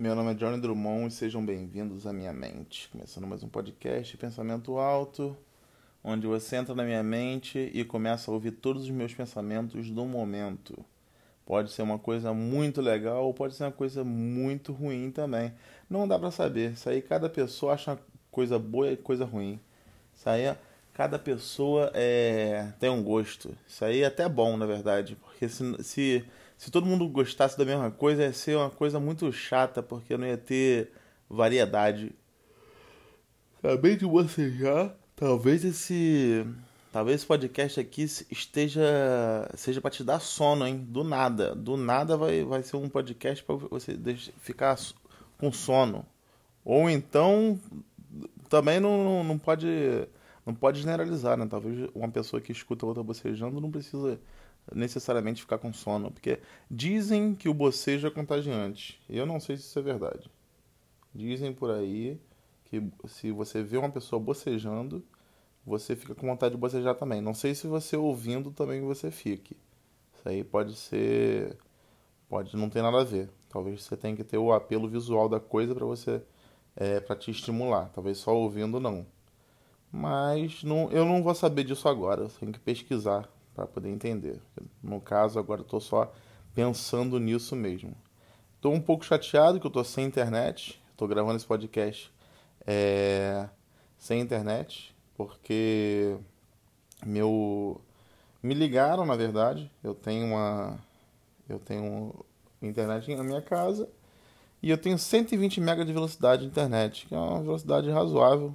Meu nome é Johnny Drummond e sejam bem-vindos à minha mente. Começando mais um podcast Pensamento Alto, onde você entra na minha mente e começa a ouvir todos os meus pensamentos do momento. Pode ser uma coisa muito legal ou pode ser uma coisa muito ruim também. Não dá para saber. Isso aí cada pessoa acha coisa boa e coisa ruim. Isso aí cada pessoa é, tem um gosto. Isso aí é até bom, na verdade. Porque se, se se todo mundo gostasse da mesma coisa, ia ser uma coisa muito chata, porque não ia ter variedade. Acabei de bocejar. Talvez esse. Talvez esse podcast aqui esteja. seja para te dar sono, hein? Do nada. Do nada vai, vai ser um podcast para você ficar com sono. Ou então. Também não, não pode. Não pode generalizar, né? Talvez uma pessoa que escuta outra bocejando não precisa necessariamente ficar com sono, porque dizem que o bocejo é contagiante. Eu não sei se isso é verdade. Dizem por aí que se você vê uma pessoa bocejando, você fica com vontade de bocejar também. Não sei se você ouvindo também você fique. Isso aí pode ser pode não ter nada a ver. Talvez você tenha que ter o apelo visual da coisa para você é, para te estimular. Talvez só ouvindo não. Mas não, eu não vou saber disso agora. Eu tenho que pesquisar para poder entender. No caso, agora estou só pensando nisso mesmo. Estou um pouco chateado que eu estou sem internet. Estou gravando esse podcast é, sem internet, porque meu me ligaram, na verdade. Eu tenho uma eu tenho internet na minha casa e eu tenho 120 MB de velocidade de internet, que é uma velocidade razoável,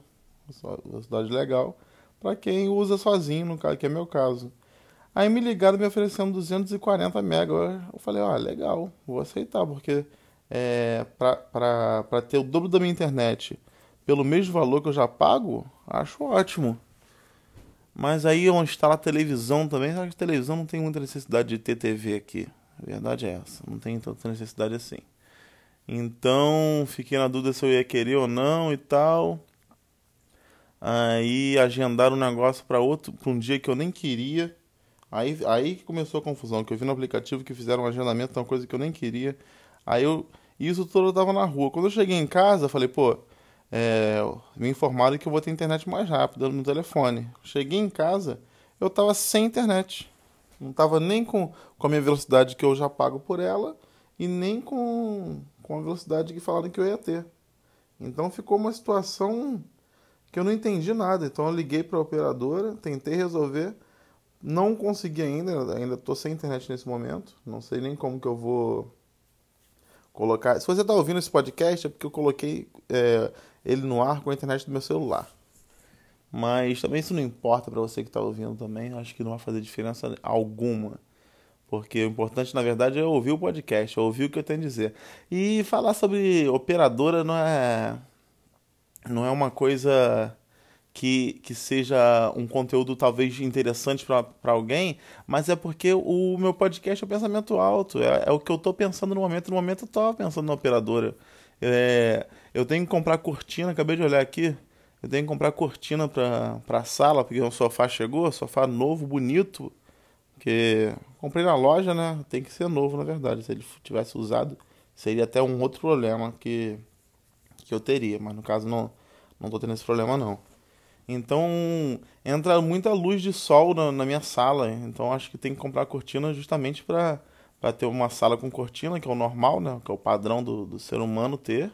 uma velocidade legal para quem usa sozinho, no caso que é meu caso. Aí me ligaram me oferecendo 240 mega. Eu falei, ó, ah, legal, vou aceitar, porque é, para ter o dobro da minha internet pelo mesmo valor que eu já pago, acho ótimo. Mas aí onde está a televisão também, a televisão não tem muita necessidade de ter TV aqui. A verdade é essa, não tem tanta necessidade assim. Então, fiquei na dúvida se eu ia querer ou não e tal. Aí agendaram um negócio para outro, para um dia que eu nem queria. Aí, aí que começou a confusão, que eu vi no aplicativo que fizeram um agendamento uma coisa que eu nem queria. Aí eu. Isso tudo eu tava na rua. Quando eu cheguei em casa, falei, pô, é, me informaram que eu vou ter internet mais rápida no telefone. Cheguei em casa, eu tava sem internet. Não tava nem com, com a minha velocidade que eu já pago por ela e nem com, com a velocidade que falaram que eu ia ter. Então ficou uma situação que eu não entendi nada. Então eu liguei para a operadora, tentei resolver. Não consegui ainda, ainda tô sem internet nesse momento. Não sei nem como que eu vou colocar. Se você está ouvindo esse podcast, é porque eu coloquei é, ele no ar com a internet do meu celular. Mas também isso não importa para você que está ouvindo também. Acho que não vai fazer diferença alguma. Porque o importante, na verdade, é ouvir o podcast, é ouvir o que eu tenho a dizer. E falar sobre operadora não é. Não é uma coisa que, que seja um conteúdo talvez interessante para alguém, mas é porque o meu podcast é o pensamento alto, é, é o que eu estou pensando no momento. No momento eu estou pensando na operadora. É, eu tenho que comprar cortina, acabei de olhar aqui. Eu tenho que comprar cortina para a sala, porque o sofá chegou, sofá novo, bonito. Que comprei na loja, né? Tem que ser novo, na verdade. Se ele tivesse usado, seria até um outro problema que, que eu teria. Mas no caso, não, não tô tendo esse problema, não. Então entra muita luz de sol na, na minha sala. Então acho que tem que comprar cortina justamente para ter uma sala com cortina, que é o normal, né? que é o padrão do, do ser humano ter.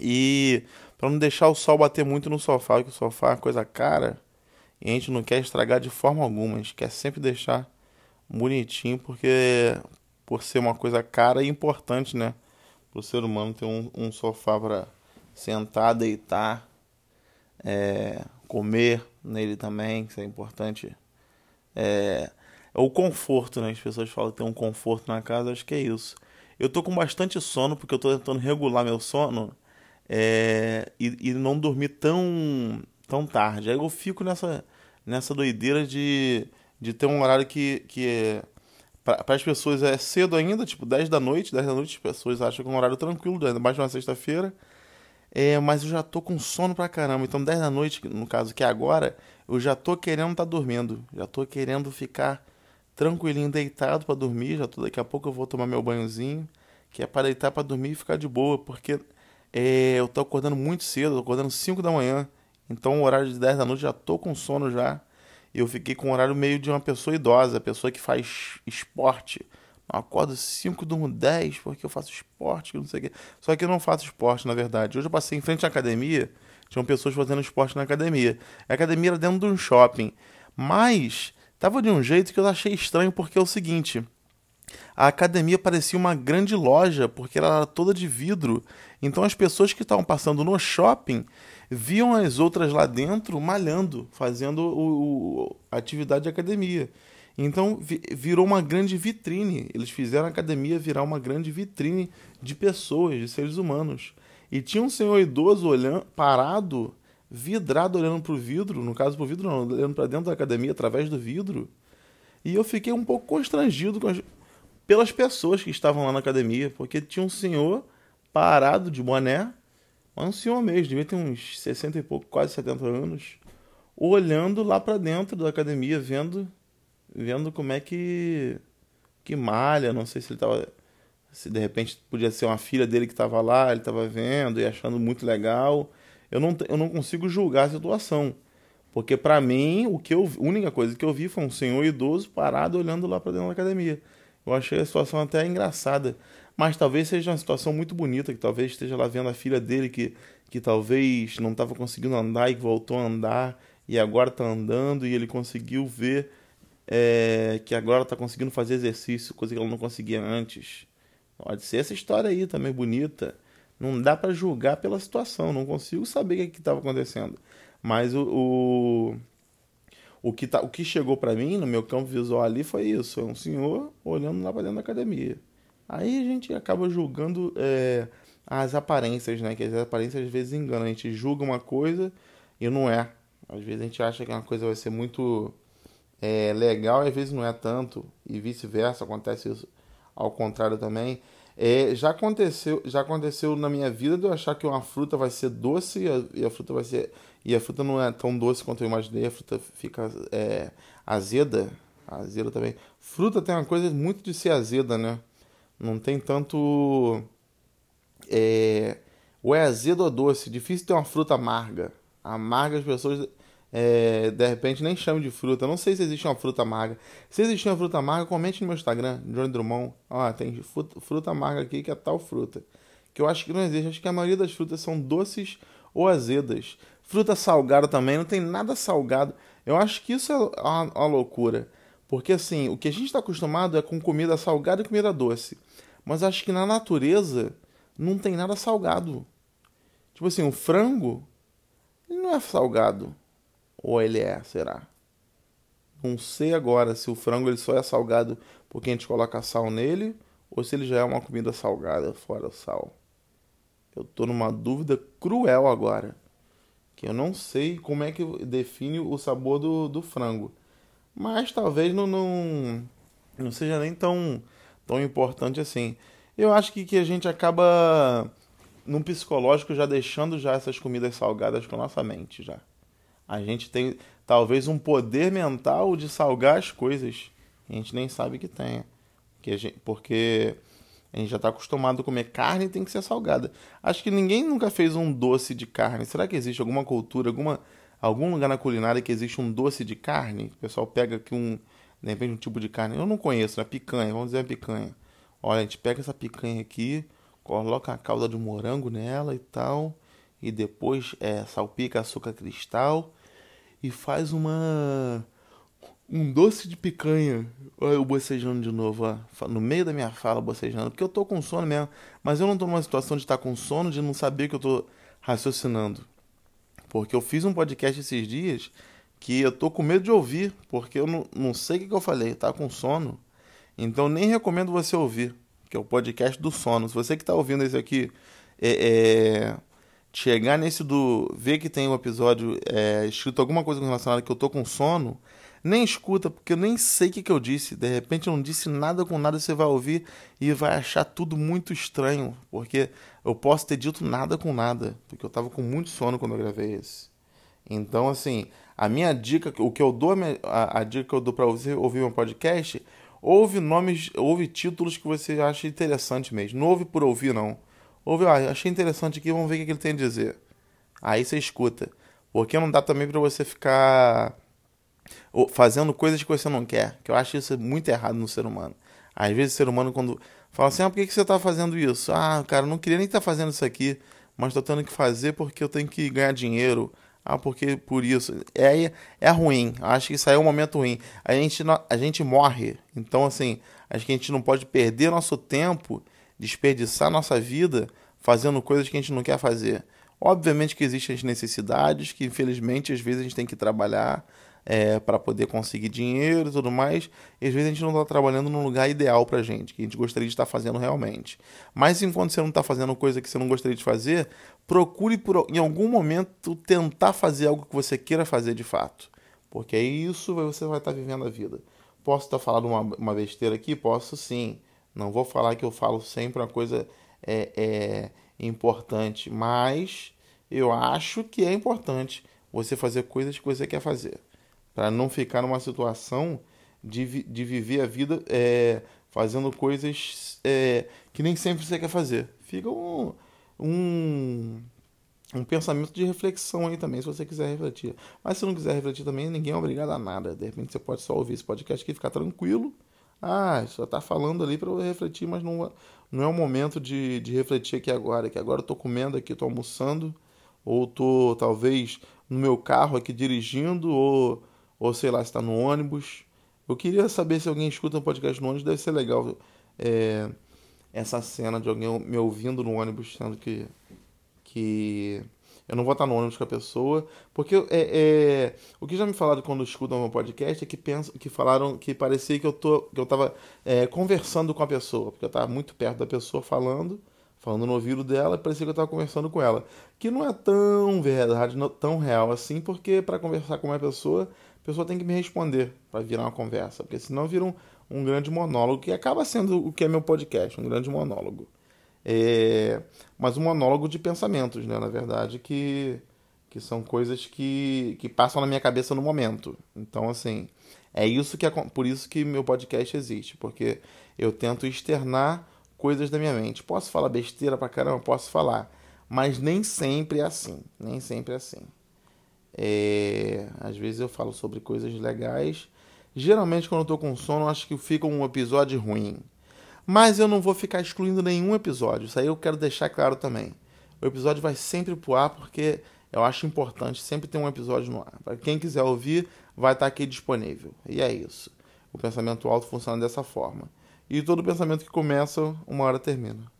E para não deixar o sol bater muito no sofá, que o sofá é uma coisa cara. E a gente não quer estragar de forma alguma, a gente quer sempre deixar bonitinho, porque por ser uma coisa cara e importante, né? Para o ser humano ter um, um sofá para sentar, deitar é, comer nele também, que é importante. É, é, o conforto, né? As pessoas falam que tem um conforto na casa, acho que é isso. Eu tô com bastante sono, porque eu tô tentando regular meu sono é, e, e, não dormir tão, tão tarde. Aí eu fico nessa, nessa doideira de, de ter um horário que, que é, para as pessoas é cedo ainda, tipo 10 da noite, 10 da noite as pessoas acham que é um horário tranquilo, ainda mais uma sexta-feira. É, mas eu já tô com sono pra caramba. Então, 10 da noite, no caso que é agora, eu já tô querendo estar tá dormindo. Já tô querendo ficar tranquilinho, deitado para dormir. Já tô, daqui a pouco eu vou tomar meu banhozinho. que é para deitar para dormir e ficar de boa, porque é, eu tô acordando muito cedo, tô acordando 5 da manhã, então o horário de 10 da noite já tô com sono já. Eu fiquei com o horário meio de uma pessoa idosa, pessoa que faz esporte. Eu acordo 5, durmo 10 porque eu faço esporte, não sei o quê. Só que eu não faço esporte, na verdade. Hoje eu passei em frente à academia, tinham pessoas fazendo esporte na academia. A academia era dentro de um shopping. Mas tava de um jeito que eu achei estranho, porque é o seguinte: a academia parecia uma grande loja, porque ela era toda de vidro. Então as pessoas que estavam passando no shopping viam as outras lá dentro malhando, fazendo o, o a atividade de academia. Então virou uma grande vitrine. Eles fizeram a academia virar uma grande vitrine de pessoas, de seres humanos. E tinha um senhor idoso olhando, parado, vidrado, olhando para o vidro, no caso para o vidro não, olhando para dentro da academia através do vidro. E eu fiquei um pouco constrangido com as, pelas pessoas que estavam lá na academia, porque tinha um senhor parado de boné, um senhor mesmo, devia ter uns 60 e pouco, quase 70 anos, olhando lá para dentro da academia, vendo vendo como é que que malha, não sei se ele tava se de repente podia ser uma filha dele que estava lá, ele estava vendo e achando muito legal. Eu não, eu não consigo julgar a situação. Porque para mim, o que eu, a única coisa que eu vi foi um senhor idoso parado olhando lá para dentro da academia. Eu achei a situação até engraçada. Mas talvez seja uma situação muito bonita, que talvez esteja lá vendo a filha dele que, que talvez não estava conseguindo andar e voltou a andar e agora está andando e ele conseguiu ver é, que agora está conseguindo fazer exercício, coisa que ela não conseguia antes. Pode ser essa história aí também bonita. Não dá para julgar pela situação, não consigo saber o que estava acontecendo. Mas o, o o que, tá, o que chegou para mim no meu campo visual ali foi isso: é um senhor olhando lá para dentro da academia. Aí a gente acaba julgando é, as aparências, né? Que as aparências às vezes enganam. A gente julga uma coisa e não é. Às vezes a gente acha que uma coisa vai ser muito é, legal e às vezes não é tanto. E vice-versa, acontece isso ao contrário também. É, já aconteceu já aconteceu na minha vida de eu achar que uma fruta vai ser doce e a, e a fruta vai ser e a fruta não é tão doce quanto eu imaginei, a fruta fica é, azeda. Azeda também. Fruta tem uma coisa muito de ser azeda, né? Não tem tanto. É, ou é azedo ou doce. Difícil ter uma fruta amarga. Amarga as pessoas é, de repente nem chamam de fruta. Não sei se existe uma fruta amarga. Se existe uma fruta amarga, comente no meu Instagram, Johnny Drummond. Ó, tem fruta, fruta amarga aqui que é tal fruta. Que eu acho que não existe. Acho que a maioria das frutas são doces ou azedas. Fruta salgada também, não tem nada salgado. Eu acho que isso é uma, uma loucura. Porque assim, o que a gente está acostumado é com comida salgada e comida doce. Mas acho que na natureza não tem nada salgado. Tipo assim, o frango, ele não é salgado. Ou ele é, será? Não sei agora se o frango ele só é salgado porque a gente coloca sal nele ou se ele já é uma comida salgada fora sal. Eu tô numa dúvida cruel agora. Que eu não sei como é que define o sabor do, do frango. Mas talvez não, não, não seja nem tão, tão importante assim. Eu acho que, que a gente acaba no psicológico já deixando já essas comidas salgadas com a nossa mente já. A gente tem talvez um poder mental de salgar as coisas. A gente nem sabe que tenha. Que gente, porque a gente já está acostumado a comer carne e tem que ser salgada. Acho que ninguém nunca fez um doce de carne. Será que existe alguma cultura, alguma, algum lugar na culinária que existe um doce de carne? O pessoal pega aqui um, de repente, um tipo de carne. Eu não conheço, né? Picanha, vamos dizer a picanha. Olha, a gente pega essa picanha aqui, coloca a calda de morango nela e tal, e depois é, salpica açúcar cristal e faz uma um doce de picanha. Olha eu bocejando de novo, ó. No meio da minha fala, bocejando. Porque eu tô com sono mesmo. Mas eu não tô numa situação de estar com sono, de não saber que eu tô raciocinando. Porque eu fiz um podcast esses dias que eu tô com medo de ouvir. Porque eu não, não sei o que, que eu falei. Tá com sono. Então nem recomendo você ouvir. Que é o podcast do sono. Se você que tá ouvindo esse aqui é, é chegar nesse do. ver que tem um episódio é, escrito alguma coisa relacionada que eu tô com sono nem escuta, porque eu nem sei o que, que eu disse. De repente eu não disse nada com nada, você vai ouvir e vai achar tudo muito estranho, porque eu posso ter dito nada com nada, porque eu estava com muito sono quando eu gravei esse. Então, assim, a minha dica, o que eu dou, a, a dica que eu dou para você ouvir meu podcast, Ouve nomes, ouve títulos que você acha interessante mesmo. Não ouve por ouvir, não. Ouve, ah, achei interessante aqui, vamos ver o que ele tem a dizer. Aí você escuta. Porque não dá também para você ficar fazendo coisas que você não quer. Que eu acho isso muito errado no ser humano. Às vezes o ser humano, quando fala assim, ah, por que, você está fazendo isso? Ah, cara, não queria nem estar tá fazendo isso aqui, mas estou tendo que fazer porque eu tenho que ganhar dinheiro. Ah, porque por isso. É, é ruim. Acho que isso aí é um momento ruim. A gente, a gente morre. Então, assim, acho que a gente não pode perder nosso tempo, desperdiçar nossa vida fazendo coisas que a gente não quer fazer. Obviamente que existem as necessidades, que infelizmente às vezes a gente tem que trabalhar é, para poder conseguir dinheiro e tudo mais, e às vezes a gente não está trabalhando no lugar ideal para gente, que a gente gostaria de estar fazendo realmente. Mas enquanto você não está fazendo coisa que você não gostaria de fazer, procure por, em algum momento tentar fazer algo que você queira fazer de fato, porque é isso você vai estar vivendo a vida. Posso estar falando uma, uma besteira aqui? Posso sim. Não vou falar que eu falo sempre uma coisa é, é importante, mas eu acho que é importante você fazer coisas que você quer fazer para não ficar numa situação de, de viver a vida é, fazendo coisas é, que nem sempre você quer fazer. Fica um, um, um pensamento de reflexão aí também, se você quiser refletir. Mas se não quiser refletir também, ninguém é obrigado a nada. De repente você pode só ouvir esse podcast aqui e ficar tranquilo. Ah, só está falando ali para eu refletir, mas não, não é o momento de, de refletir aqui agora. Que agora eu estou comendo aqui, estou almoçando, ou estou talvez no meu carro aqui dirigindo, ou ou sei lá, está no ônibus. Eu queria saber se alguém escuta um podcast no ônibus, deve ser legal é, essa cena de alguém me ouvindo no ônibus, sendo que, que eu não vou estar no ônibus com a pessoa, porque é, é, o que já me falaram quando escutam meu podcast é que pensam, que falaram que parecia que eu tô, que eu estava é, conversando com a pessoa, porque eu estava muito perto da pessoa falando, falando no ouvido dela, parecia que eu estava conversando com ela, que não é tão verdade, não, tão real assim, porque para conversar com uma pessoa a pessoa tem que me responder para virar uma conversa, porque senão vira um, um, grande monólogo, que acaba sendo o que é meu podcast, um grande monólogo. É, mas um monólogo de pensamentos, né? Na verdade, que, que são coisas que, que passam na minha cabeça no momento. Então, assim, é isso que é por isso que meu podcast existe, porque eu tento externar coisas da minha mente. Posso falar besteira pra caramba, posso falar, mas nem sempre é assim, nem sempre é assim. É, às vezes eu falo sobre coisas legais. Geralmente, quando eu tô com sono, acho que fica um episódio ruim. Mas eu não vou ficar excluindo nenhum episódio. Isso aí eu quero deixar claro também. O episódio vai sempre pro ar porque eu acho importante sempre ter um episódio no ar. Para quem quiser ouvir, vai estar tá aqui disponível. E é isso. O pensamento alto funciona dessa forma. E todo pensamento que começa, uma hora termina.